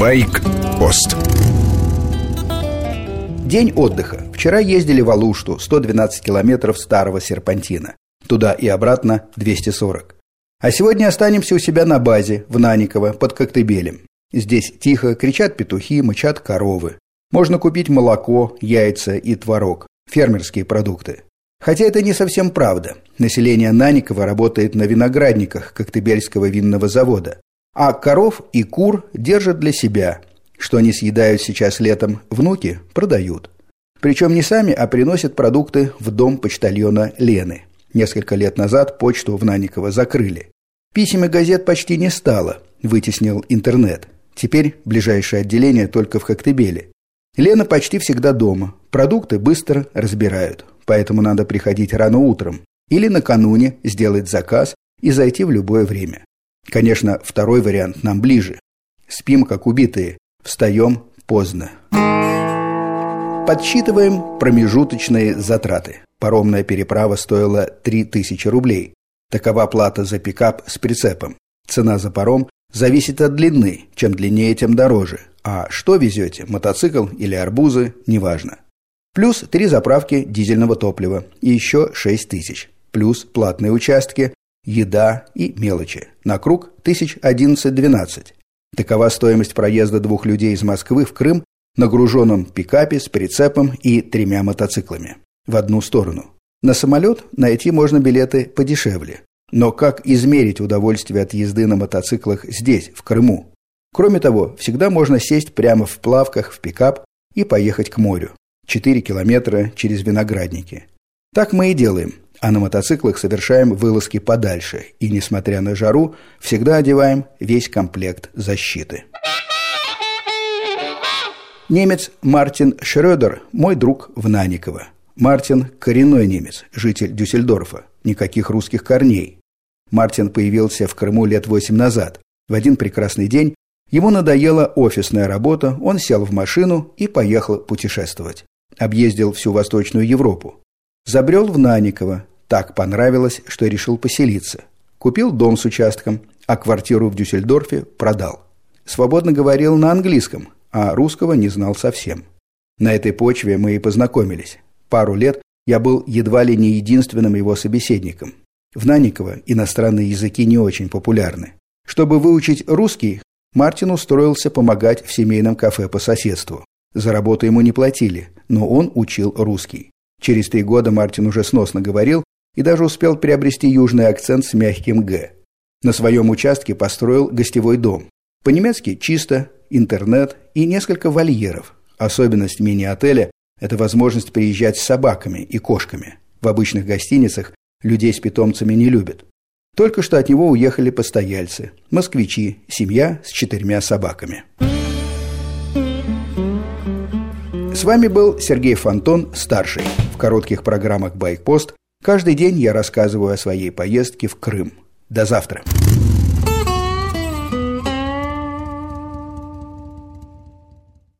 Байк-пост День отдыха. Вчера ездили в Алушту, 112 километров старого серпантина. Туда и обратно 240. А сегодня останемся у себя на базе, в Наниково, под Коктебелем. Здесь тихо, кричат петухи, мычат коровы. Можно купить молоко, яйца и творог, фермерские продукты. Хотя это не совсем правда. Население Наникова работает на виноградниках Коктебельского винного завода. А коров и кур держат для себя. Что они съедают сейчас летом, внуки продают. Причем не сами, а приносят продукты в дом почтальона Лены. Несколько лет назад почту в Наниково закрыли. Писем и газет почти не стало, вытеснил интернет. Теперь ближайшее отделение только в Коктебеле. Лена почти всегда дома. Продукты быстро разбирают, поэтому надо приходить рано утром или накануне сделать заказ и зайти в любое время. Конечно, второй вариант нам ближе. Спим как убитые, встаем поздно. Подсчитываем промежуточные затраты. Паромная переправа стоила 3000 рублей. Такова плата за пикап с прицепом. Цена за паром зависит от длины. Чем длиннее, тем дороже. А что везете, мотоцикл или арбузы, неважно. Плюс три заправки дизельного топлива и еще 6 тысяч. Плюс платные участки, еда и мелочи. На круг 1011-12. Такова стоимость проезда двух людей из Москвы в Крым на груженном пикапе с прицепом и тремя мотоциклами. В одну сторону. На самолет найти можно билеты подешевле. Но как измерить удовольствие от езды на мотоциклах здесь, в Крыму? Кроме того, всегда можно сесть прямо в плавках в пикап и поехать к морю. 4 километра через виноградники. Так мы и делаем а на мотоциклах совершаем вылазки подальше и, несмотря на жару, всегда одеваем весь комплект защиты. Немец Мартин Шрёдер – мой друг в Наниково. Мартин – коренной немец, житель Дюссельдорфа, никаких русских корней. Мартин появился в Крыму лет восемь назад. В один прекрасный день ему надоела офисная работа, он сел в машину и поехал путешествовать. Объездил всю Восточную Европу. Забрел в Наниково, так понравилось, что решил поселиться. Купил дом с участком, а квартиру в Дюссельдорфе продал. Свободно говорил на английском, а русского не знал совсем. На этой почве мы и познакомились. Пару лет я был едва ли не единственным его собеседником. В Наниково иностранные языки не очень популярны. Чтобы выучить русский, Мартин устроился помогать в семейном кафе по соседству. За работу ему не платили, но он учил русский. Через три года Мартин уже сносно говорил и даже успел приобрести южный акцент с мягким «г». На своем участке построил гостевой дом. По-немецки чисто, интернет и несколько вольеров. Особенность мини-отеля – это возможность приезжать с собаками и кошками. В обычных гостиницах людей с питомцами не любят. Только что от него уехали постояльцы, москвичи, семья с четырьмя собаками. С вами был Сергей Фонтон, старший. Коротких программах «Байкпост» Каждый день я рассказываю о своей поездке в Крым. До завтра.